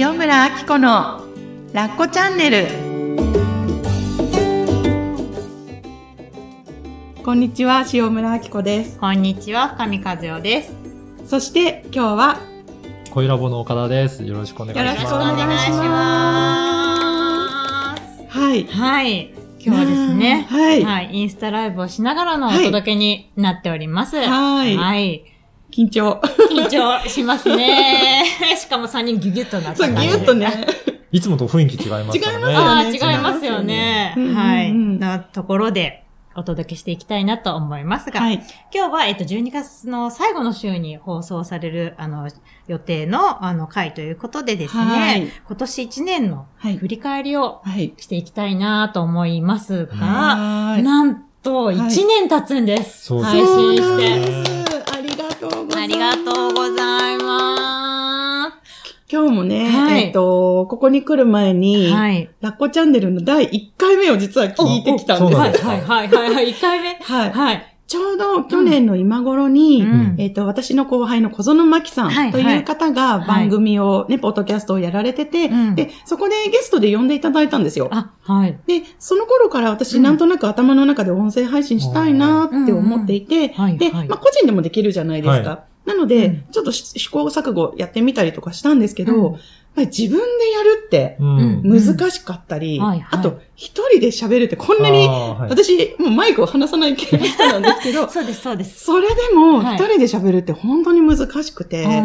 塩村あき子のラッコチャンネルこんにちは塩村あき子ですこんにちは、深見和代です。そして今日は恋ラボの岡田です。よろしくお願いします。よろしくお願いします。はいはい。今日はですね、はいインスタライブをしながらのお届けになっております。はいはい。緊張緊張しますね。しかも3人ギュギュッとなったそう。ギュッとねいつもと雰囲気違いますからね。違いますよね違いますよね。違いますよねはい。なところで、お届けしていきたいなと思いますが、はい今日は、えっと、12月の最後の週に放送される、あの、予定の、あの、回ということでですね、はい今年1年のはい振り返りをはいしていきたいなと思いますが、はいなんと、1年経つんです。そうです配信して。今日もね、はいえっと、ここに来る前に、す。はい。ラッコチャンネルの第1回目を実は聞いてきたんです。はい、はい、はい、はい、はい、1回目。はい。はい。ちょうど去年の今頃に、うんえっ、と、私の後輩の小園真希さはいんという方が番組をね、ポッドキャストをやられてて、うんで、そこでゲストで呼んでいただいたんですよ。あ、はい。で、その頃から私うんなんとなく頭の中で音声配信したいなって思っていて、で、まあ個人でもできるじゃないですか。はなので、うん。ちょっと試行錯誤やってみたりとかしたんですけど、うん。やっぱり自分でやるってうん。難しかったり、あと一人で喋るってこんなに、はい。私もうマイクを離さない系の人なんですけど、そうです、そうです。それでもはい一人で喋るって本当に難しくて、な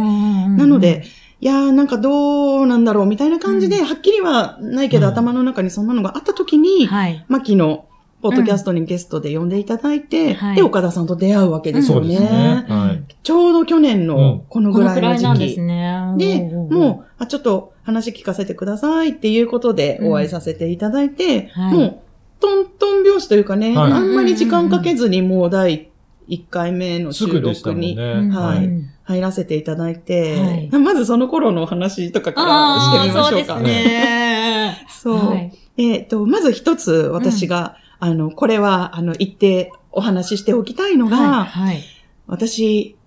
なので、、いやーなんかどうなんだろうみたいな感じで、うん。はっきりはないけど、うん。頭の中にそんなのがあった時に、はい。マキのポッドキャストにゲストで呼んでいただいて、はいで、岡田さんと出会うわけですそうよね。ですね。うんはい。ちょうど去年のこのぐらいの時期。らいなんですね。で、うんもう、あ、ちょっと話聞かせてくださいっていうことでお会いさせていただいて、はいもう、トントン拍子というかね、はいあんまり時間かけずにもう第1回目の収録にね。うんはいうん入らせていただいて、はいまずその頃のお話とかからしてみましょうか。そうですね。そうはいえっ、と、まず一つ私が、あの、これは、あの、言ってお話ししておきたいのが、はい。はい。私、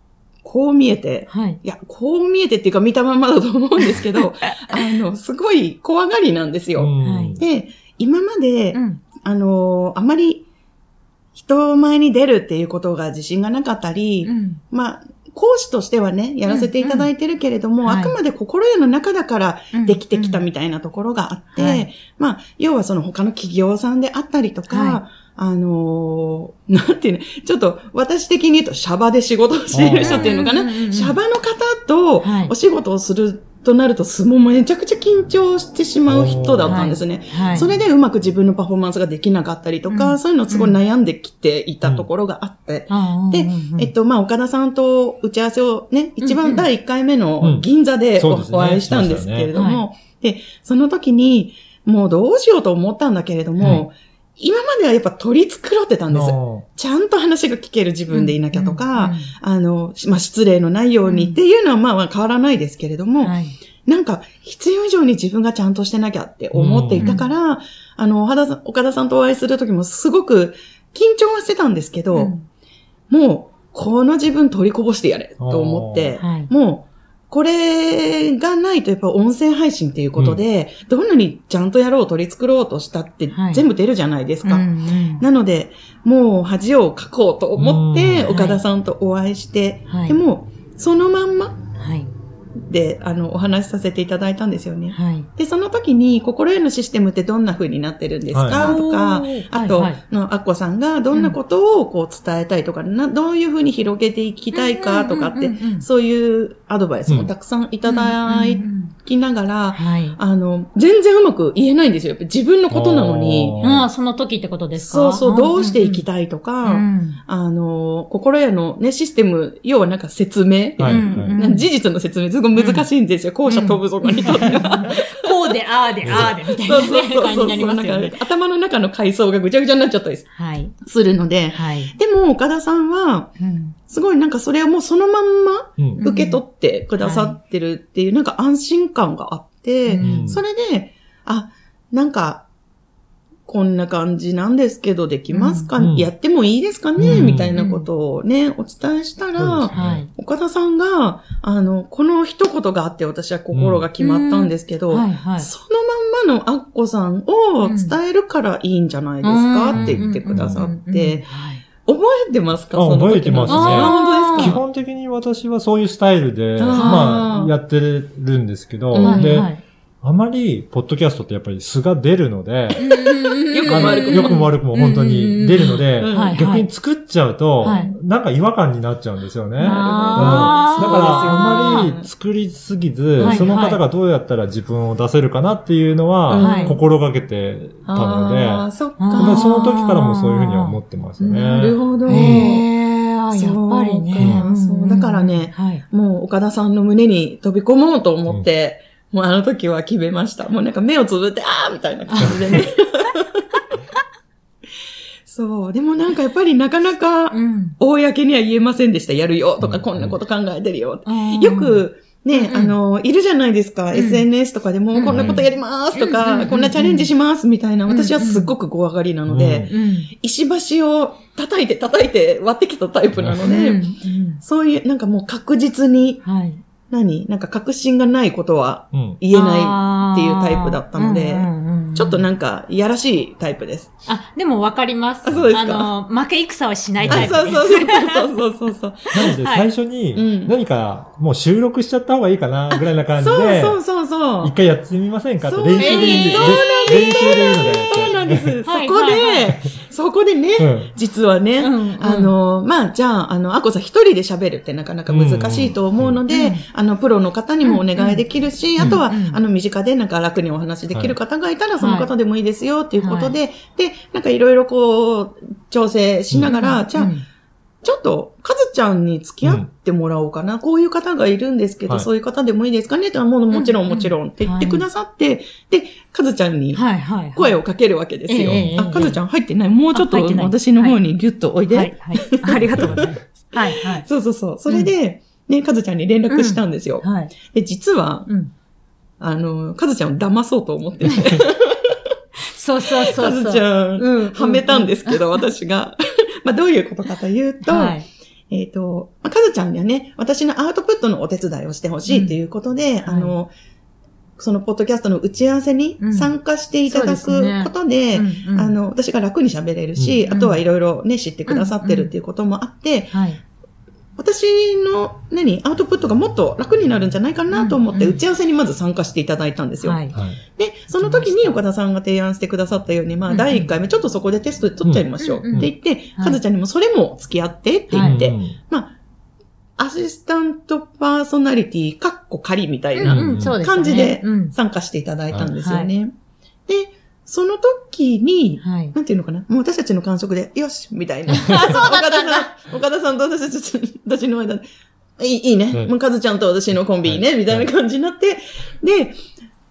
こう見えて、はい。いや、こう見えてっていうか見たまんまだと思うんですけど、あの、すごい怖がりなんですよ。うんで、今まで、うん。あの、あまり人前に出るっていうことが自信がなかったり、うん。まあ、講師としてはね、やらせていただいてるけれども、うん。はいあくまで心得の中だからできてきたみたいなところがあって、うん。はい。まあ、要はその他の企業さんであったりとか、はあのー なんていうの、ちょっと私的に言うとシャバで仕事をしている人っていうのかな、うんうんうんうん。シャバの方とはい。お仕事をするとなると、すもうめちゃくちゃ緊張してしまう人だったんですね。はい。それでうまく自分のパフォーマンスができなかったりとか、うんそういうのをすごい悩んできていたところがあって、ででえっと、まあ、岡田さんと打ち合わせをね、一うんうん。番第1回目うのん。銀座でお,、会いしたんですけれども、で、その時に、もうどうしようと思ったんだけれども、今まではやっぱ取り繕ってたんです。あちゃんと話が聞ける自分でいなきゃとか、うんあの、まあ、失礼のないようにっていうのはまあまあ変わらないですけれども、はい。なんか必要以上に自分がちゃんとしてなきゃって思っていたから、あの、岡田さん岡田さんとお会いする時もすごく緊張はしてたんですけど、うんもう、この自分取りこぼしてやれ、と思って、はい。もう、これがないとやっぱ音声配信っていうことで、どんなにちゃんとやろう、取り繕おうとしたってはい。全部出るじゃないですか。うんうんなので、もう恥をかこうと思って、うん岡田さんとお会いして、はい。でも、そのまんまはい。で、あの、お話しさせていただいたんですよね。はい。で、その時に、心得のシステムってどんな風になってるんですか、はい。とかあと、はいはい。のアッコさんがどんなことをこう伝えたいとか、などういう風に広げていきたいかとかってうんうんうんうん、そういうアドバイスもたくさんいただきながら、はい。あの、全然うまく言えないんですよ。やっぱ自分のことなのに、あー。ああ、その時ってことですか？そうそう、どうしていきいたいとか、うん。あの、心得のね、システム、要はなんか説明、はいうんはい。うん事実の説明、すごい難しいんですよ。後者飛ぶぞにとってうで、ああで、ああで、みたいそうなねそうそうそう。感じになりますよね。頭の中の階層がぐちゃぐちゃになっちゃったりはい。するので、はい。でも岡田さんは、うんすごいなんかそれをもうそのまんまうん受け取ってくださってるっていう、なんか安心感があって、うんそれで、あ、なんか、こんな感じなんですけど、できますか、うん。やってもいいですかね、うん。みたいなことをね、お伝えしたら、はい。岡田さんが、あの、この一言があって私は心が決まったんですけど、はいはい。そのまんまのアッコさんを伝えるからいいんじゃないですか、うん。って言ってくださっうんて、はい。覚えてますか？あその時の。覚えてますねあ本当ですか？基本的に私はそういうスタイルで、あー。まあ、やってるんですけど、うん。で、はいあまり、ポッドキャストってやっぱり素が出るので、よくも悪くもよくも悪くも本当に出るので逆に作っちゃうとはい、なんか違和感になっちゃうんですよね。うんだから、あまり作りすぎずはい、その方がどうやったら自分を出せるかなっていうのはは、い。心がけてたので、その時からもそういうふうには思ってますね。なるほど。やっぱりね。だからねはい。もう岡田さんの胸に飛び込もうと思って、もうあの時は決めました。もうなんか目をつぶって、あーみたいな感じでね。そう。でもなんかやっぱりなかなか、うん。公には言えませんでした。やるよとか、うんこんなこと考えてるよ。よよ、く、ね、あの、いるじゃないですか。ん SNS とかでも、うんこんなことやりますとうんか、うんこんなチャレンジしますみたいな、ん私はすっごく怖がりなので、うん。石橋を叩いて叩いて割ってきたタイプなので、うんそういう、なんかもう確実に、はい。何？なんか確信がないことはうん言えないっていうタイプだったので、ちょっとななんか、いやらしいタイプです。あ、でもわかります。あそうですか？の、負け戦はしないあ、タイプです。そうそうそうそうそうそう。なので、はい最初うんに、何か、もう収録しちゃった方がいいかな、ぐらいな感じそうで、そうそうそう一。回やってみませんかってそう練習でいいんで、えーで練習でいいので。そうなんです。そはいこで、そこでね、うん。実はね、うんうん。あの、まあ、じゃあ、あの、アコさん一人で喋るってなかなか難しいと思うので、うんうん。あの、プロの方にもお願いできるし、んあとは、うんあの、身近でなんか楽にお話できる方がいたら、その方でもいいですよっていうことで、で、なんかいろいろこう、調整しながら、じゃあ、ちょっと、かずちゃんに付き合ってもらおうかな。こういう方がいるんですけど、はいそういう方でもいいですかねってもうもちろんうんもちろんって言ってはいくださって、で、かずちゃんにはいはい。声をかけるわけですよ。ええええあ、かずちゃん入ってない。もうちょっと私の方にギュッとおいで。はいはい。ありがとうございます。はいはい。そうそうそう。それで、ね、かずちゃんに連絡したんですよ。はい。で、実は、うん。あの、かずちゃんを騙そうと思ってて、そうそうそうそう。かずちゃん、うん。はめたんですけど、私が。まあ、どういうことかというと、はい。えっ、と、まあ、かずちゃんにはね、私のアウトプットのお手伝いをしてほしいということで、んあの、そのポッドキャストの打ち合わせにうん。参加していただくことで、うんうん。あの、私が楽に喋れるし、うんあとはいろいろね、知ってくださってるっていうこともあって、はい。私の、何、アウトプットがもっと楽になるんじゃないかなと思って、打ち合わせにまず参加していただいたんですよ。はい。はい。で、その時に岡田さんが提案してくださったように、まあ、第1回目ちょっとそこでテストで取っちゃいましょうって言って、はいかずちゃんにもそれも付き合ってって言って、うんまあ、アシスタントパーソナリティ、かっこ仮みたいうんな感じでうん。参加していただいたんですよね。で、その時に、はい。なんていうのかな？もう私たちの感触で、よしみたいな。あ、そうだったんだ。岡田さん、岡田さんと私たち、私の間で、いいいいね。はいもうかずちゃんと私のコンビいいね、はいみたいな感じになって、で、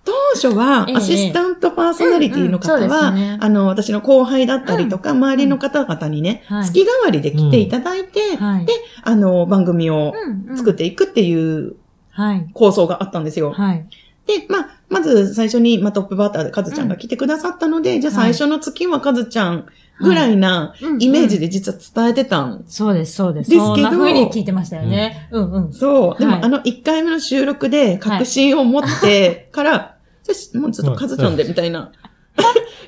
当初はええアシスタントパーソナリティの方は、あの、私の後輩だったりとか、周りの方々にね、はい月替わりで来ていただいて、はい。で、あの、番組を作っていくっていうはい。構想があったんですよ。はい。で、まあ、まず最初に、まあ、トップバッターでカズちゃんが来てくださったので、じゃあ最初の月はカズちゃんぐらいなうんイメージで実は伝えてたんそうです、そうです。ですけどそんな風に聞いてましたよね。うんうん。そう。でも、はいあの1回目の収録で確信を持ってから、じゃあもうずっとカズちゃんでみたいな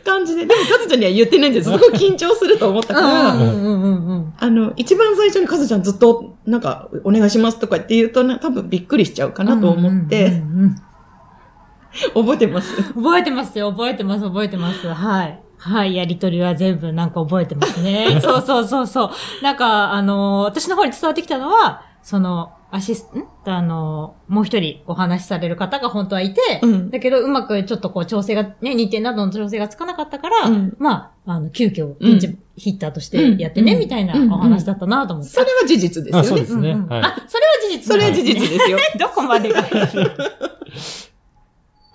感じで、でもカズちゃんには言ってないんです。すごい緊張すると思ったから、うんうんうんうん。あの、一番最初にカズちゃんずっと、なんか、お願いしますとかって言うとね、多分びっくりしちゃうかなと思っうんて、うんうん 覚えてます？うん覚えてますよ、覚えてます、覚えてます。はい。はい、やりとりは全部なんか覚えてますね。そうそうそうそう。なんか、あのー私の方に伝わってきたのは、その、アシス、ん？あのーもう一人お話しされる方が本当はいて、うんだけどうまくちょっとこう調整が、ね、日程などの調整がつかなかったから、うんまあ、あの、急遽、ピンチヒッターとしてやってね、うんみたいなうんお話だったなと思って。それは事実ですあ、よねそうで。すね。はい。あ、それは事実それは事実ですよ。どこまでが。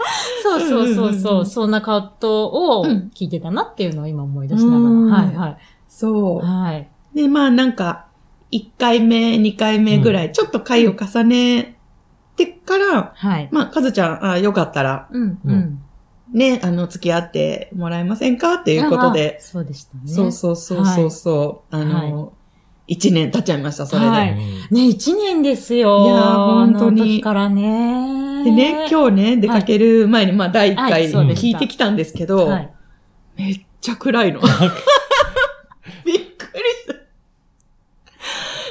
そうそうそうそうう、んそんな葛藤をうん聞いてたなっていうのを今思い出しなうんがら。はいはい。そう。はい。で、まあなんか、1回目、2回目ぐらい、ちょっと回を重ねてから、はい。まあ、かずちゃん、あよかったら、うん、ううんん。ね、あの、付き合ってもらえませんかっていうことで、あそうでしたね。そうそうそうそうそう、あの、一年経っちゃいました、それで。はいね、一年ですよ。いやー本当にあの時からね。でね、今日ね、出かける前に、まあ、第一は回聞いてきたんですけど、はい。めっちゃ暗いの。びっくりし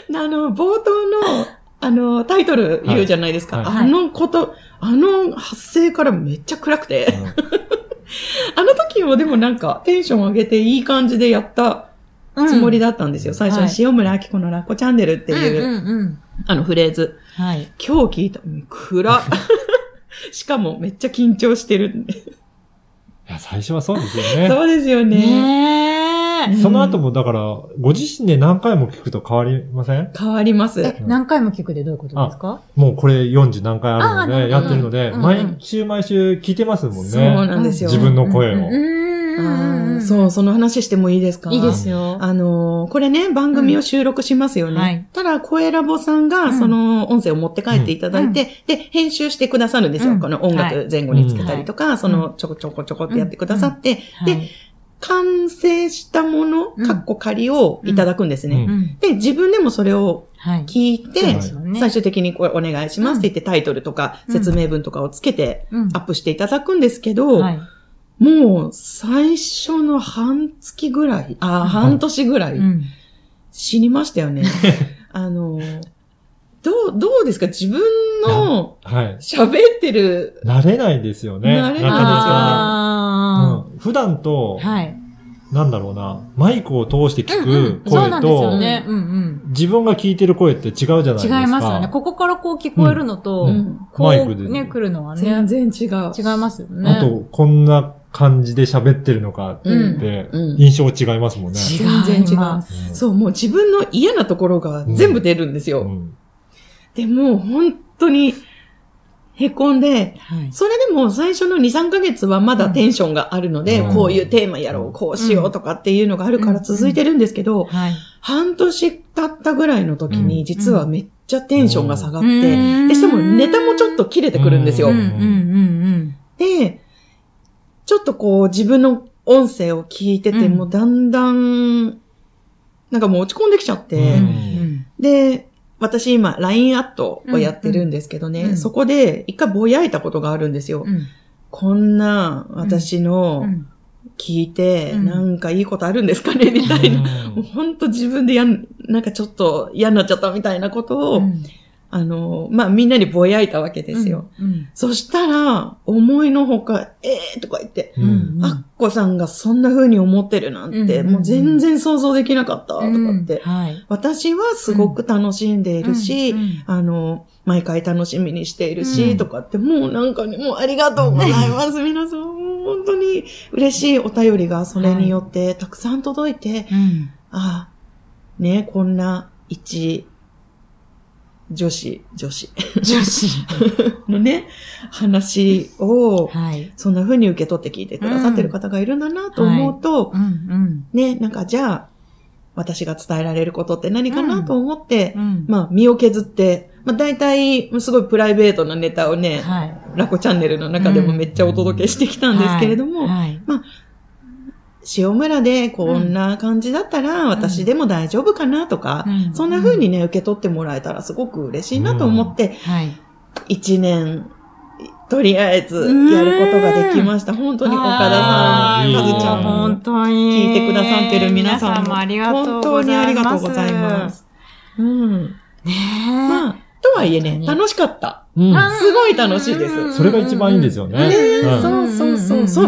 た。あの、冒頭の、あの、タイトル言うじゃないですか。あのこと、あの発声からめっちゃ暗くて、あの時もでもなんかテンション上げていい感じでやったつもりだったんですよ。最初にはい塩村明子のラッコチャンネルっていう。あのフレーズ。はい。今日聞いた、うん暗っ しかもめっちゃ緊張してるんで。いや、最初はそうですよね。そうですよね。ねえ。その後も、だから、ご自身で何回も聞くと変わりません？変わります。え、何回も聞くでどういうことですか？もうこれ40何回あるので、やってるので、毎週毎週聞いてますもんね。そうなんですよ。自分の声を。うーん。そう、その話してもいいですか？いいですよ。あのーこれね、番組を収録しますよね。うんはい。ただ、声ラボさんが、うん。その音声を持って帰っていただいて、で、編集してくださるんですよ。うん。この音楽前後につけたりとか、そのちょこちょこちょこってやってくださって、で、はい。完成したもの、うん。カッコ仮をいただくんですね。うん。うん。で、自分でもそれをはい。聞いてで、すよね。最終的にこれお願いしますって言ってタイトルとかうん説明文とかをつけてうん。アップしていただくんですけど、はい。もう最初の半月ぐらい、あ、半年ぐらいうん。死にましたよね。あの、どう、どうですか？自分のはい。喋ってる、慣れないですよね。慣れないですよねうん普段とー、はい。なんだろうな、マイクを通して聞く声そうなんですよと、ね。うんうん。自分が聞いてる声って違うじゃないですか。違いますよね。ここからこう聞こえるのと、うんこマイクでうね、来るのはね、全然違う。違いますよね。あと、こんな感じで喋ってるのかって、印象違いますもんね。全然違う。そう、もう自分の嫌なところが全部出るんですよ。うん。でも、本当に、へこんで、はい。それでも最初の2、3ヶ月はまだテンションがあるので、うん。こういうテーマやろう、こうしようとかっていうのがあるから続いてるんですけど、はい。半年経ったぐらいの時うに、実はめっちゃテンションが下がって、うん。で、しかもネタもちょっと切れてくるんですよ。で、ちょっとこう自分の音声を聞いててうん。もだんだん、なんかもう落ち込んできちゃって、うん。で、私今 LINE アットをやってるんですけどね、うん。そこで一回ぼやいたことがあるんですよ。うん。こんな私うのん。聞いて、うん。なんかいいことあるんですかね？みたいな。うん。もうほんと自分でやん、なんかちょっと嫌になっちゃったみたいなことを、うんあの、まあ、みんなにぼやいたわけですよ。。うんそしたら、思いのほか、ええー、とか言って、ううんん。アッコさんがそんな風に思ってるなんて、うんもう全然想像できなかった、とかって。はい。私はすごく楽しんでいるし、うんうんあの、毎回楽しみにしているし、うんとかって、もうなんかね、もうありがとうございます。皆さん、もう本当に嬉しいお便りがそれによってたくさん届いて、うん。ああ、ね、こんな一女子、女子女子。のね、話を、はい。そんな風に受け取って聞いてくださってる方がいるんだなと思うと、うんうん。ね、なんかじゃあ、私が伝えられることって何かなと思って、うん。まあ、身を削って、まあ、大体、すごいプライベートなネタをね、はい。ラコチャンネルの中でもめっちゃお届けしてきたんですけれども、はい。塩村でこんな感じだったら、私でも大丈夫かなとか、うんそんな風にね、受け取ってもらえたらすごく嬉しいなと思って、はい。一年、とりあえずやることができました。本当に岡田さん、かずちゃんも、本当に。聞いてくださってる皆さんも、本。当にありがとうございます。うん。ねまあ、とはいえね、楽しかった。うん。あすごい楽しいです。それが一番いいんですよね。そうそうそう。そう、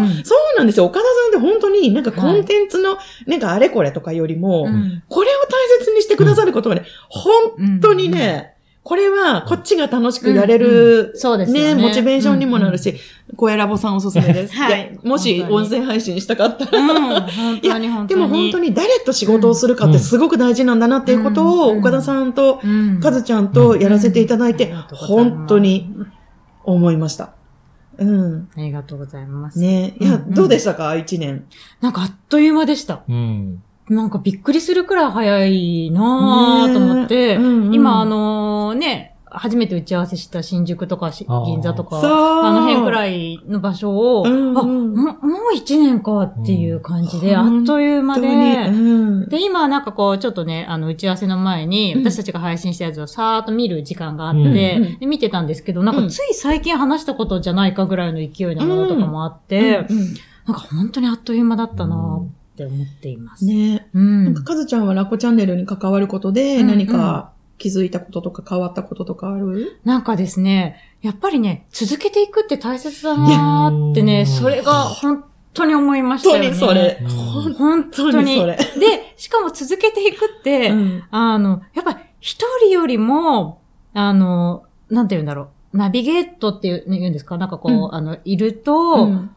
そうなんですよ。岡田さんって本当になんかコンテンツの、なんかあれこれとかよりも、うん。これを大切にしてくださることがね、本当にね、これはこっちが楽しくやれうんうる、ん。そうですよね。モチベーションにもなるし、声ラボさんおすすめです。はい。いやもし音声配信したかったら、うん、本当に本当に。でも本当に誰と仕事をするかってすごく大事なんだなっていうことを、うん。岡田さんと、うん、かずちゃんとやらせていただいて、本当に思いました。うん。ありがとうございます。ね。いや、うんうん。どうでしたか？一年。なんかあっという間でした。うん。なんかびっくりするくらい早いなぁと思って、うんうん。今あのね、初めて打ち合わせした新宿とか銀座とか、あの辺くらいの場所を、うんあ、ももう一年かっていう感じで、うん。あっという間で、うん。で、今なんかこう、ちょっとね、あの、打ち合わせの前に、うん。私たちが配信したやつをさーっと見る時間があって、うんで見てたんですけど、なんかつい最近話したことじゃないかぐらいの勢いのものとかもあって、うんなんか本当にあっという間だったなって思っています。ねうん。なんか、かずちゃんはラコチャンネルに関わることで、うん何か気づいたこととか変わったこととかある？なんかですね、やっぱりね、続けていくって大切だなーってね、それが本当に思いましたよね。本当にそれ。うん本本当に。当にそれ。で、しかも続けていくって、うんあの、やっぱ一人よりも、あの、なんて言うんだろう。ナビゲートっていう、ね言うんですか？なんかこう、うんあの、いると、うん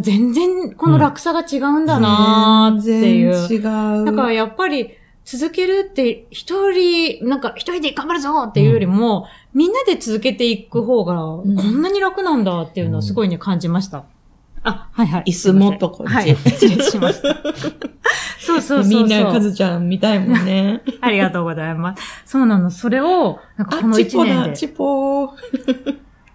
全然この落差が違うんだなーっていう。全然違う。だからやっぱり続けるって一人、なんか一人で頑張るぞっていうよりも、みんなで続けていく方がこんなに楽なんだっていうのをすごいね感じました。あ、はいはい。椅子もっとこっちはい、失礼しました。そうそうそうそう。みんなかずちゃん見たいもんね。ありがとうございます。そうなの。それを、なんかこあ、のチポだ、一年でチポ。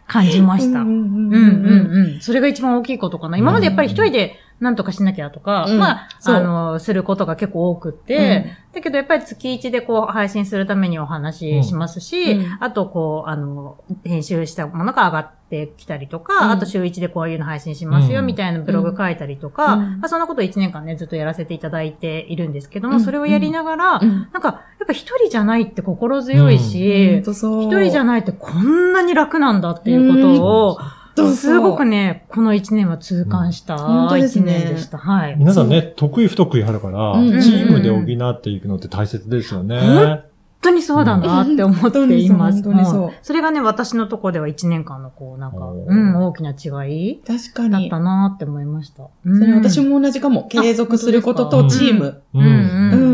感じました。ううんんうん。うんうん。それが一番大きいことかな。今までやっぱり一人で何とかしなきゃとか、うん。まあ、あの、することが結構多くって、だけどやっぱり月一でこう配信するためにお話ししますし、うん。あとこう、あの、編集したものが上がってきたりとか、うん。あと週一でこういうの配信しますよ、うん。みたいなブログ書いたりとか、うん。まあそんなこと一年間ね、ずっとやらせていただいているんですけども、うん。それをやりながら、うん。なんか、ぱ一人じゃないって心強いし、ほんとそう。一人じゃないってこんなに楽なんだっていうことを、うんすごくね、ここの一年は痛感した本当です一ね年でした。はい。皆さんね、得意不得意あるから、うんチームで補っていくのって大切ですよね。本当にそうだなって思っています。本当にそう本当にそれがね、私のとこでは一年間のこう、なんか、うん、大きな違い確かにだった。なって思いました。そそれ私も同じかも。継続することとチーム。うん、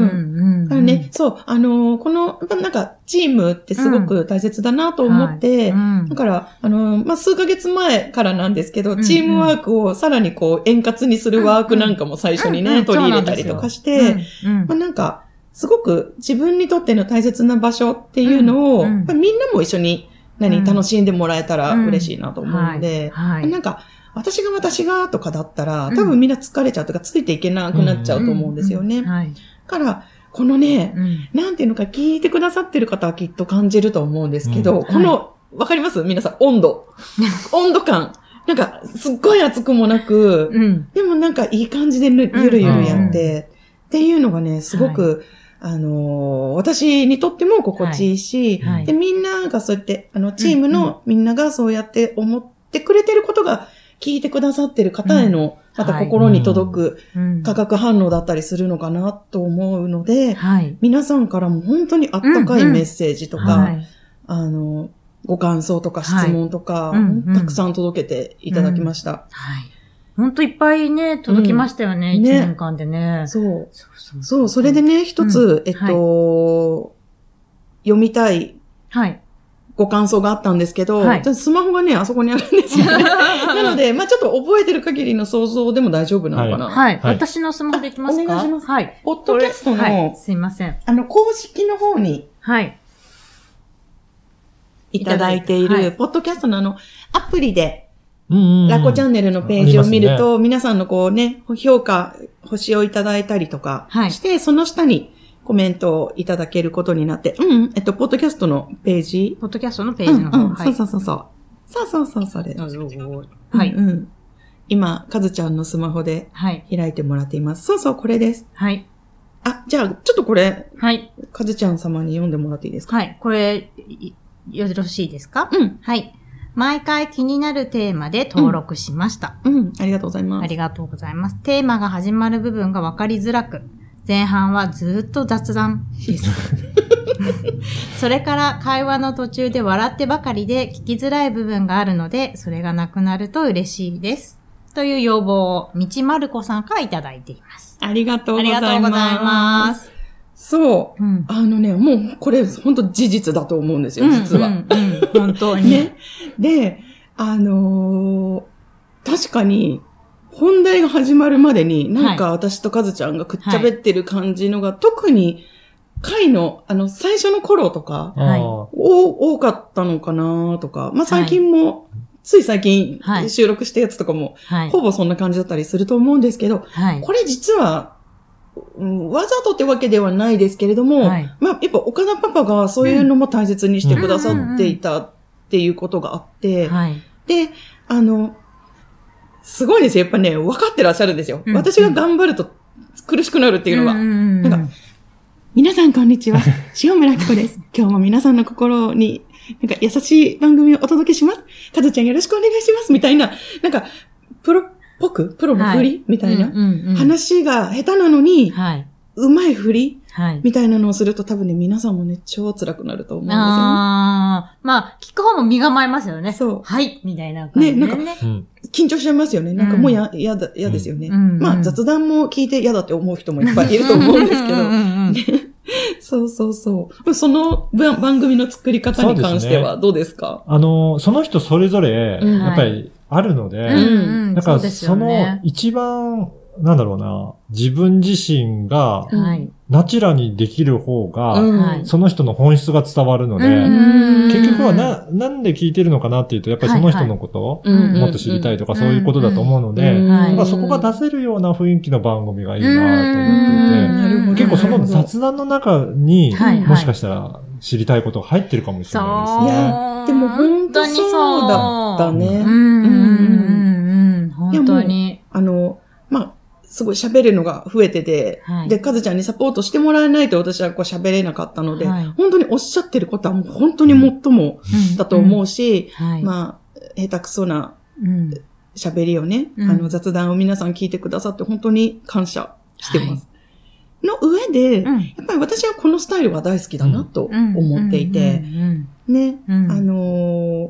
ね、そう、あのーこの、なんか、チームってすごく大切だなと思って、うん。だから、あのーまあ、数ヶ月前からなんですけど、んチームワークをさらにこう、円滑にするワークなんかも最初にね、うんうん。取り入れたりとかして、うんうん。まあ、なんか、すごく自分にとっての大切な場所っていうのを、うんうん。まあみんなも一緒に何、うん。楽しんでもらえたら嬉しいなと思うので、はい。はい。なんか、私が私がとかだったら、多分みんな疲れちゃうとか、ついていけなくなっちゃうと思うんですよね。だはい。から、このね、うん。なんていうのか聞いてくださってる方はきっと感じると思うんですけど、うん。この、わかります？皆さん、温度。温度感。なんか、すっごい熱くもなく、うん。でもなんかいい感じでぬゆるゆるやって、っていうのがね、すごく、あのー私にとっても心地いいし、はい。はい。で、みんながそうやって、あの、チームのみんながそうやって思ってくれてることが、聞いてくださってる方への、またはい心に届くうん化学反応だったりするのかなと思うので、はい。皆さんからも本当にあったかいメッセージとか、はい。あの、ご感想とか質問とか、はいうんうんたくさん届けていただきました。はい。ほんといっぱいね、届きましたよね、一、うんね年間でね。そう。そうそれでね、一つ、うんえっと、読みたいはい。ご感想があったんですけど、はいスマホがね、あそこにあるんですよね。なので、まあちょっと覚えてる限りの想像でも大丈夫なのかな。はい。はい私のスマホでいきますか？お願いしますはい。ポッドキャストの、はい。すいません。あの、公式の方にはい。いただいている、はいポッドキャストのあの、アプリで、うんうんうんラコチャンネルのページを見ると、皆さんのこうね、評価、星をいただいたりとかはいして、その下にコメントをいただけることになって、うん、えっと、ポッドキャストのページ？ポッドキャストのページの方。うんうん、はい。そうそうそうそう。そうそうそう、それ。はい。うんうん今、かずちゃんのスマホではい。開いてもらっています。そうそう、これです。はい。あ、じゃあ、ちょっとこれ、はい。かずちゃん様に読んでもらっていいですか？はい。これ、いよろしいですか？うん。はい。毎回気になるテーマで登録しました。うん、ありがとうございます。ありがとうございます。テーマが始まる部分が分かりづらく、前半はずっと雑談です。それから会話の途中で笑ってばかりで聞きづらい部分があるので、それがなくなると嬉しいです。という要望を、道まる子さんからいただいています。ありがとうありございます。がとうございます。そう。うん。あのね、もう、これ、本当事実だと思うんですよ、実は。うんうんうん本当に。ね。で、あのー確かに、本題が始まるまでに、なんか私とカズちゃんがくっちゃべってる感じのが、特に回の、あの、最初の頃とか、はい多かったのかなとか、まあ、最近も、つい最近はい収録したやつとかも、はい。ほぼそんな感じだったりすると思うんですけど、はい。これ実は、うんわざとってわけではないですけれども、はいまあ、やっぱ岡田パパがそういうのも大切にしてくださっていたっていうことがあって、はい。で、あの、すごいですよ。やっぱね、分かってらっしゃるんですよ。うん私が頑張ると苦しくなるっていうのが。んなんか皆さんこんにちは。塩村紀子です。今日も皆さんの心に、なんか優しい番組をお届けします。かずちゃんよろしくお願いします。みたいな、なんか、プロっぽく、プロの振り、みたいな、話が下手なのに、はい。うまい振り？はい。みたいなのをすると多分ね、皆さんもね、超辛くなると思うんですよね。ああ、まあ、聞く方も身構えますよね。そうはい、みたいな感じでね。ねなんうん緊張しちゃいますよね。なんかもうや、やだ、嫌ですよね。うんまあ雑談も聞いて嫌だって思う人もいっぱいいると思うんですけど。そうそうそう。その番番組の作り方に関してはどうですか？あの、その人それぞれ、うんやっぱりあるので、うんうんだからその。一番、なんだろうな、自分自身がうんはい。ナチュラにできる方が、その人の本質が伝わるので、うん。結局はな、なんで聞いてるのかなっていうと、やっぱりその人のことをうん。もっと知りたいとか、うん。そういうことだと思うので、そこが出せるような雰囲気の番組がいいなとうん。思っていて、結構その雑談の中に、もしかしたら知りたいことが入ってるかもしれないですね。でも本当そうだったね。本当に。あの、まあ、すごい喋るのが増えてて、はい。で、かずちゃんにサポートしてもらえないと私はこう喋れなかったので、はい。本当におっしゃってることはもう本当に最もだと思うし、はい。まあ、下手くそなうん。喋りをね、うん。あの雑談を皆さん聞いてくださって本当に感謝してます。の上で、うん。やっぱり私はこのスタイルが大好きだなと思っていて、うん。ね、うん。あのー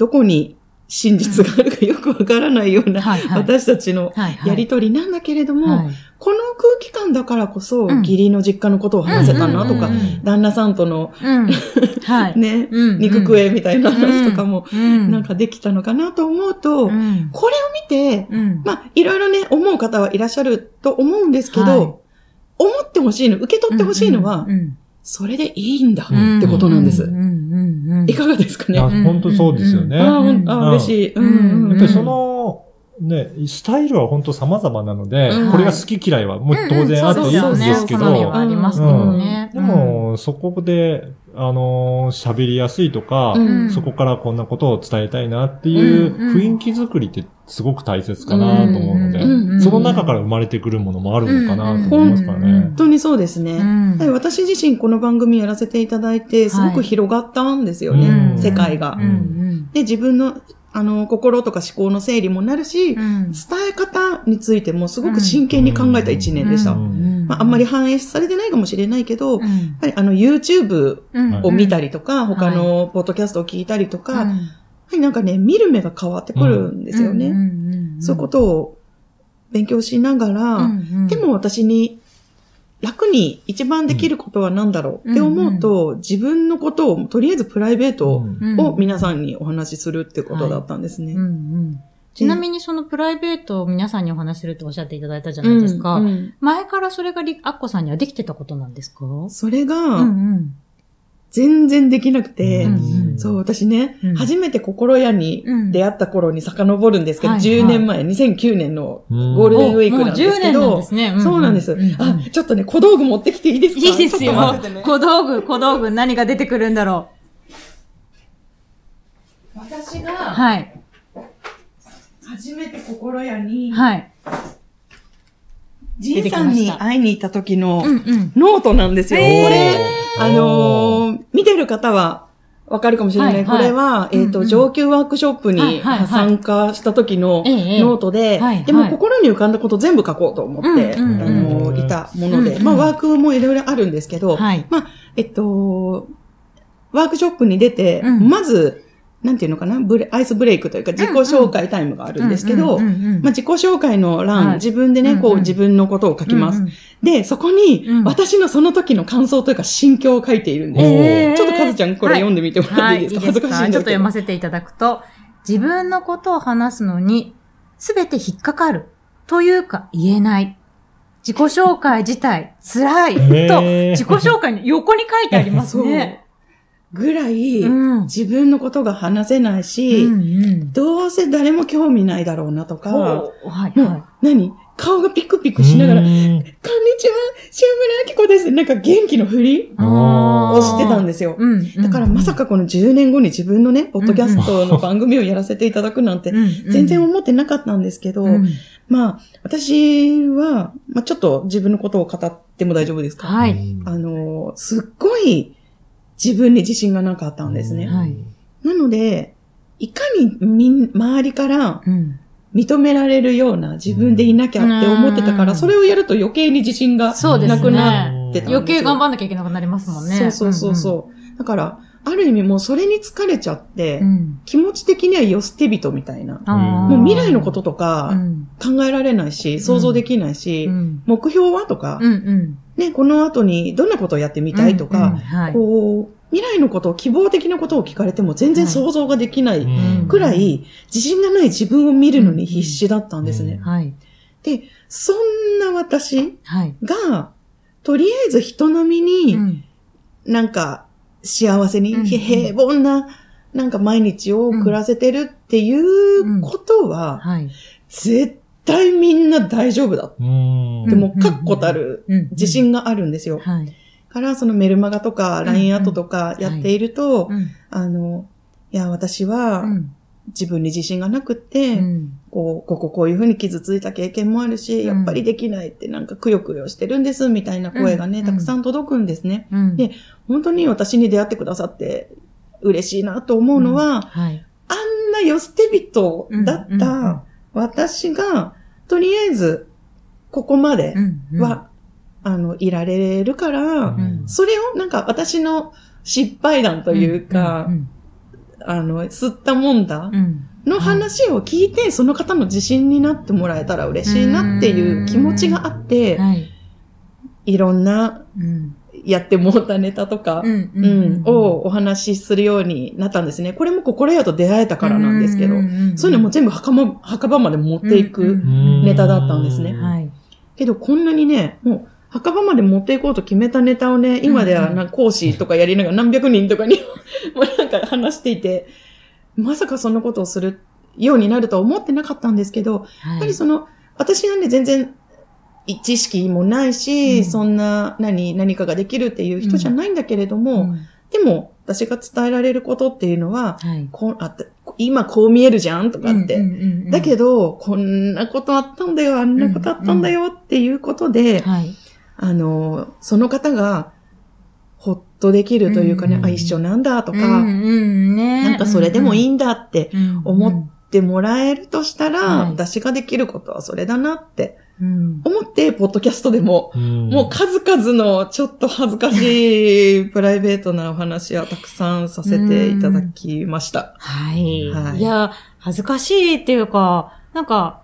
どこに真実があるかよくわからないような、はいはい。私たちのやりとりなんだけれども、はい。この空気感だからこそ、うん。義理の実家のことを話せたなとか、うんうんうん。旦那さんとのうん。はい。ね、うん肉食えみたいな話とかも、うんなんかできたのかなと思うと、うん。これを見て、うん。まあ、いろいろね、思う方はいらっしゃると思うんですけど、はい。思ってほしいの、受け取ってほしいのは、うんそれでいいんだうん。ってことなんです。うんうんうんうんいかがですかね？本当そうですよね。うん。嬉しい。うんうんうんやっぱりその、ね、スタイルは本当様々なので、うん。これが好き嫌いはもう当然あっていいんですけど、好みはありますけどね。でも、そこで、あのー喋りやすいとか、うん。そこからこんなことを伝えたいなっていう雰囲気作りってすごく大切かなと思うので、うんうんその中から生まれてくるものもあるのかなと思いますからね。本。当にそうですね。私自身この番組やらせていただいて、すごく広がったんですよね、うん。世界が。うんうん。で、自分の、あの、心とか思考の整理もなるし、うん。伝え方についてもすごく真剣に考えた一年でした。うんまあ、あんまり反映されてないかもしれないけど、やっうんぱりあの、YouTube うん。を見たりとか、他のポッドキャストを聞いたりとか、やっうんぱりなんかね、見る目が変わってくるんですよね。うん。うん。うん。そういうことを勉強しながら、うん。うん。でも私に楽に一番できることは何だろうって思うと、自分のことを、とりあえずプライベートうん。を皆さんにお話しするってことだったんですね。うん。うんちなみにそのプライベートを皆さんにお話しするっておっしゃっていただいたじゃないですか。うんうん。前からそれがりアッコさんにはできてたことなんですか？それうが、ん全然できなくて、うんそう、私ね、うん。初めて心屋に出会った頃に遡るんですけど、はい。10年前、2009年のうんゴールデンウィークなんですけもう10年なんどで、すね。そうなんです、あ、ちょっとね、小道具持ってきていいですか？いいですよ。ね。小道具、小道具、何が出てくるんだろ私う。がはい。初めて心屋に、はい。じいさんに会いに行った時の。ノートなんですよ。これ、あのー見てる方はわかるかもしれない。はいはいこれは、えっ、と、うんうん上級ワークショップはいに参加した時のええノートで、はいでもはい心に浮かんだこと全部書こうと思って、あうんのーいたもので、うんうんまあワークもいろいろあるんですけど、はい。まあ、えっと、ワークショップに出て、うんまず、なんていうのかな？ブレ、アイスブレイクというか自己紹介タイムがあるんですけど、まあ、自己紹介の欄、はい自分でね、こう、自分のことを書きます。うんうんで、そこに、うん私のその時の感想というか心境を書いているんです。えーちょっとカズちゃんこれ読んでみてもらっていいですか、はい、恥ずかしいんだけど。ちょっと読ませていただくと、自分のことを話すのに、すべて引っかかる。というか言えない。自己紹介自体辛いと、自己紹介の横に書いてありますね。ぐらい、うん。自分のことが話せないし、うんうんどうせ誰も興味ないだろうなとか、ほうはいもうは何？顔がピクピクしながら、うこんにんちは、塩村明子です。なんか元気の振りをしてたんですよ。うん。だからまさかこの10年後に自分のね、ポッドキャストの番組をやらせていただくなんて、全然思ってなかったんですけど、うんまあ、私は、まあちょっと自分のことを語っても大丈夫ですか？はい。あの、すっごい自分に自信がなかったんですね。はいなので、いかにみん、周りからうん認められるような自分でいなきゃって思ってたから、うんそれをやると余計に自信がそうですねなくなってたんですよ。余計頑張んなきゃいけなくなりますもんね。そうそうそうそう。だから、ある意味もうそれに疲れちゃって、うんうん。気持ち的にはよ捨て人みたいな。もう未来のこととうかん考えられないし、想像できないし、うん目標はとか、うんうん。ね、この後にどんなことをやってみたいとうんうんか、はいこう、未来のことを希望的なことを聞かれても全然想像ができないうんくらい、自信がない自分を見るのに必死だったんですね。はい。で、そんな私はい。が、とりあえず人並みに、うんなんか、幸せに、うん平凡な、なんか毎日を暮らせてるっていうことは、はい。絶対みんな大丈夫だ。うん。でも、確固たるうん自信があるんですよ。はい。から、そのメルマガとか、ん LINE アットとかやっていると、うん。あの、いや、私はうん。自分に自信がなくって、うん。こう、こここういうふうに傷ついた経験もあるし、うん。やっぱりできないってなんかくよくよしてるんです、みたいな声がね、うん。たくさん届くんですね。うん。で本当に私に出会ってくださって嬉しいなと思うのは、はい。あんなよ捨て人だっうんうんうんた私が、とりあえず、ここまでうんは、あの、いられるから、うん。それをなんか私の失敗談というか、うんあの、吸ったもんだうん。の話を聞いて、その方の自信になってもらえたら嬉しいなっていう気持ちがあって、はい。いろんなうんやってもうたネタとか、をお話しするようになったんですね。これも心屋と出会えたからなんですけど、そういうのも全部墓場墓場まで持っていく。ネタだったんですねはい。けど、こんなにね、もう、墓場まで持っていこうと決めたネタをね、今では講師とかやりながら何百人とかに もうなんか話していて、まさかそんなことをするようになるとは思ってなかったんですけど、やっぱりその、私がね、全然、知識もないし、うんそんな、何、何かができるっていう人じゃないんだけれども、うんでも、私が伝えられることっていうのは、はい。こうあ今こう見えるじゃんとかって。だけど、ど、こんなことあったんだよ、あんなことあったんだよっていうことで、はい。あの、その方が、ほっとできるというかね、うんあ、一緒なんだとか、うんうんねなんかそれでもいいんんだって思ってもらえるとしたら、はい私ができることはそれだなってうん。思って、ポッドキャストでも、うんもう数々のちょっと恥ずかしい プライベートなお話はたくさんさせていただきました。はい。はいいや、恥ずかしいっていうか、なんか、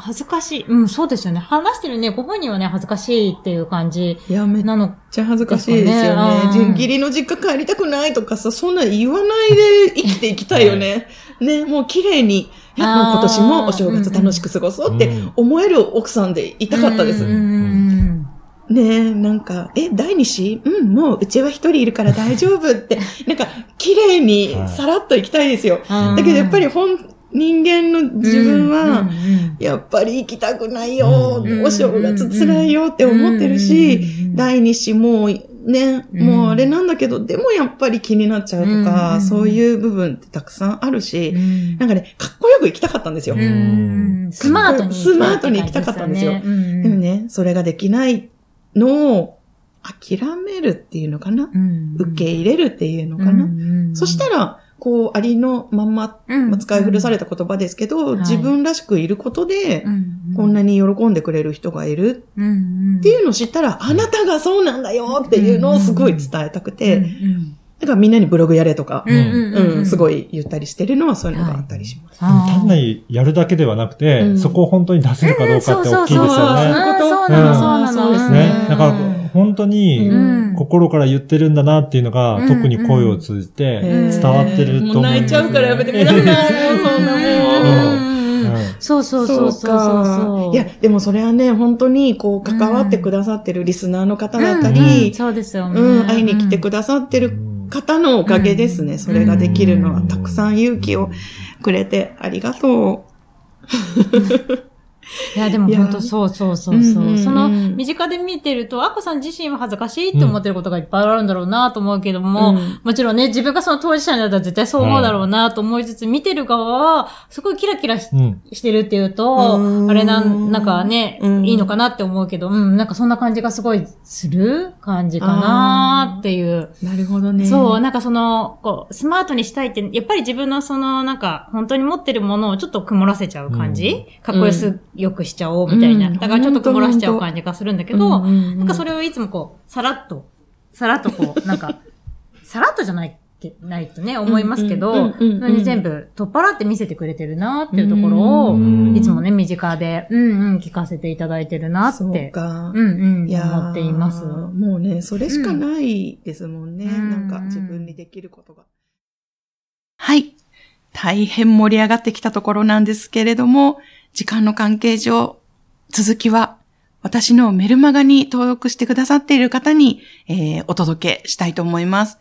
恥ずかしい。うん、そうですよね。話してるね、ご本人はね、恥ずかしいっていう感じいや、めっなの。ちゃ恥ずかしいですよね。ねうん義理の実家帰りたくないとかさ、そんな言わないで 生きていきたいよね。ね、もう綺麗に、いやもう今年もお正月楽しく過ごそうってうん思える奥さんでいたかったです。うんうんねなんか、え、第二子？うん、もううちは一人いるから大丈夫って、なんか、綺麗にさらっと行きたいですよ。うんだけどやっぱり本、人間の自分は、やっぱり行きたくないよ、うん。お正月辛いよって思ってるし、第二子もうね、うん。もうあれなんだけど、でもやっぱり気になっちゃうとか、うんそういう部分ってたくさんあるし、うん。なんかね、かっこよく行きたかったんですよ。ううん。スマートに。スマートに行きたかったんですよ。うんうん。でもね、それができないのを諦めるっていうのかな、うん。受け入れるっていうのかな、うんうん。そしたら、こう、ありのまんま、使い古された言葉ですけど、はい。自分らしくいることで、うん。こんなに喜んでくれる人がいる。っていうのを知ったら、あなたがそうなんだよっていうのをすごい伝えたくて、うんだからみんなにブログやれとか、うんすごい言ったりしてるのはそういうのがあったりします。単なるやるだけではなくて、うん。そこを本当に出せるかどうかって大きいですよそうそうそうね。う。ん。そうなの、そう。なの。そうですね。だから本当にうん。心から言ってるんだなっていうのが、うん。特に声を通じてうん。伝わってると思う。泣いちゃうからやめてください。もうそんなもう。うん。そうそうそうそうそうそう。いや、でもそれはね、本当に、こう、関わってくださってるリスナーの方だったうん。うん。り、そうですよね。うん、会いに来てくださってる方のおかげです。ね。うん。それができるのは、うん。たくさん勇気をくれてありがと いや、でも本当そうそうそうそう。うんうんうんその、身近で見てると、アッコさん自身は恥ずかしいって思ってることがいっぱいあるんだろうなと思うけども、うんもちろんね、自分がその当事者になったら絶対そう思うだろうなと思いつつ、見てる側は、すごいキラキラしうん。してるっていうと、うんあれなん、なんかね、うんいいのかなって思うけど、うん、なんかそんな感じがすごいする？感じかなっていう。う。なるほどね。そう、なんかその、こう、スマートにしたいって、やっぱり自分のその、なんか、本当に持ってるものをちょっと曇らせちゃう感じ、かっこよす、よくしちゃおうみたいな。うんだからちょっと曇らしちゃう感じがするんだけど、なんかそれ、れをいつもこう、さらっと、さらっとこう、なんか、さらっとじゃないって、ないとね、思いますけど、全部取っ払って見せてくれてるなっていうところを、うんいつもね、身近で、うんうん、聞かせていただいてるなっそうて、か。うんうん、思っています。もうね、それしかないですもんね。うんなんか自分にできることが。はい。大変盛り上がってきたところなんですけれども、時間の関係上、続きは私のメルマガに登録してくださっている方に、えーお届けしたいと思います。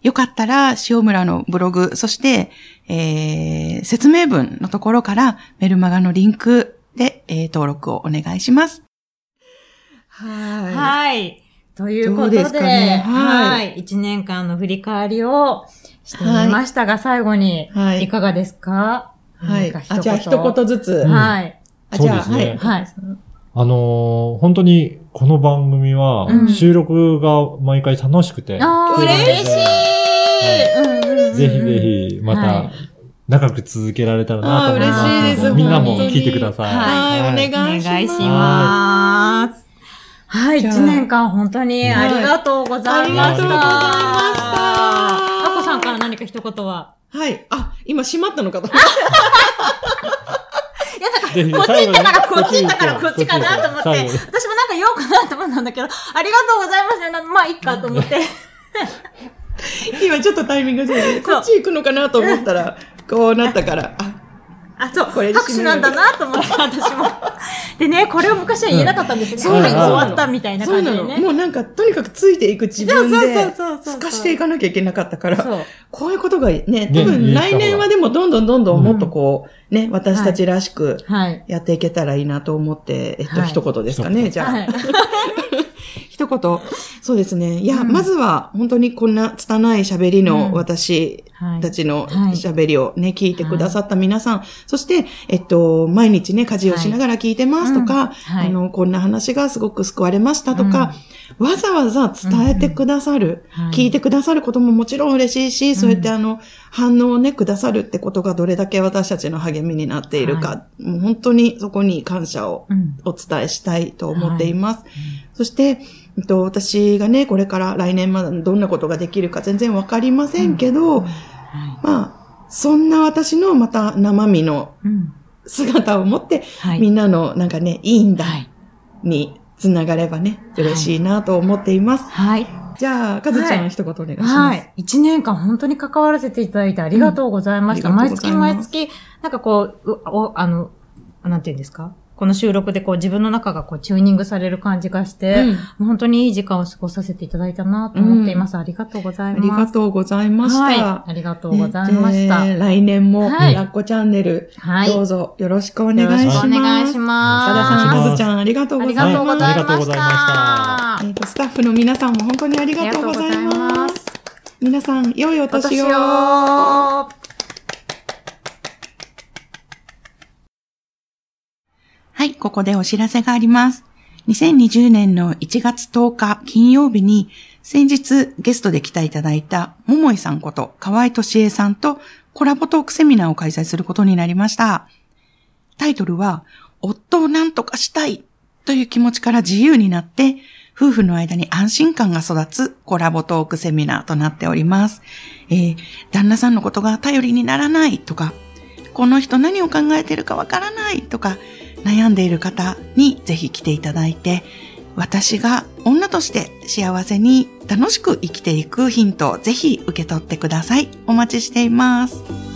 よかったら、塩村のブログ、そして、えー説明文のところからメルマガのリンクで、えー登録をお願いします。はいはい。ということで、でねははいい。一年間の振り返りをしてみましたが、最後に、はいいかがですか？はい。何かあ、じゃあ一言ずつ。うん。はい。あ、じゃあ、そうですね。はい。あのー本当にこの番組はうん。収録が毎回楽しくて。あー、聞けるので。嬉しい、うんうんうんぜひぜひ、まはた、長く続けられたらなと思います。嬉しいです。みんなも聞いてください。はい、お願いしおます。願いします。はい、一年間本当にありがとうございました。はいありがとうございました。あこさんから何か一言は？はい。あ、今閉まったのかと思った。ぜひこっち行ったからこっち行ったからこっちかなと思って、私もなんか言おうかなと思ったんだけど、ありがとうございますまあ、いっかと思って。今ちょっとタイミングで、こっち行くのかなと思ったら、こうなったから、あ、あ、そう、これで拍手なんだなと思って、私も。でね、これを昔は言えなかったんですよね。そうなの終わったみたいなそうなの。感じでね。もうなんか、とにかくついていく自分そうで、そうそうそうそう透かしていかなきゃいけなかったから、そう。こういうことがね、多ね分来年はでもどんどんどんどんもっとこう、ね、私たちらしくはい。やっていけたらいいなと思って、えっと、はい一言ですかね、じゃあ。はい。一言。そうですね。いや、うんまずは、本当にこんな拙い喋りのうん私はいたちのはい。喋りをね、聞いてくださった皆さん、そして、えっと、毎日ね、家事をしながら聞いてますとか、あの、こんな話がすごく救われましたとか、わざわざ伝えてくださる、はい。聞いてくださることももちろん嬉しいし、そうやってあの、反応をね、くださるってことがどれだけ私たちの励みになっているか、もう本当にそこに感謝をうん。お伝えしたいと思っています。そして、えっと、私がね、これから来年までどんなことができるか全然わかりませんけど、はい。まあ、そんな私のまた生身のうん。姿を持って、はい。みんなのなんかね、いいんだはい。につながればね、嬉しいなと思っています。はい。じゃあ、かずちゃん、はい一言お願いします。はい。一年間本当に関わらせていただいてありがとうございました。うん毎月毎月、なんかこう、うおあの、なんていうんですか？この収録でこう自分の中がこうチューニングされる感じがして、うんもう本当にいい時間を過ごさせていただいたなと思っています。ありがとうございます。ありがとうございました。はい。ありがとうございました。ねで来年も、はいラッコチャンネル、はい。どうぞよろしくお願いよろしします。くお願いします。岡田さん、お願いしますかずちゃん、ありがとうございます。がとうございまありがとうございました。えっと、スタッフの皆さんも本当にありがとうございます。す。皆さん、良いお年を。はい、ここでお知らせがあります。2020年の1月10日金曜日に先日ゲストで来ていただいた桃井さんこと河合敏恵さんとコラボトークセミナーを開催することになりました。タイトルは、夫を何とかしたいという気持ちから自由になって、夫婦の間に安心感が育つコラボトークセミナーとなっております。えー旦那さんのことが頼りにならないとか、この人何を考えてるかわからないとか、悩んでいる方にぜひ来ていただいて、私が女として幸せに楽しく生きていくヒントをぜひ受け取ってください。お待ちしています。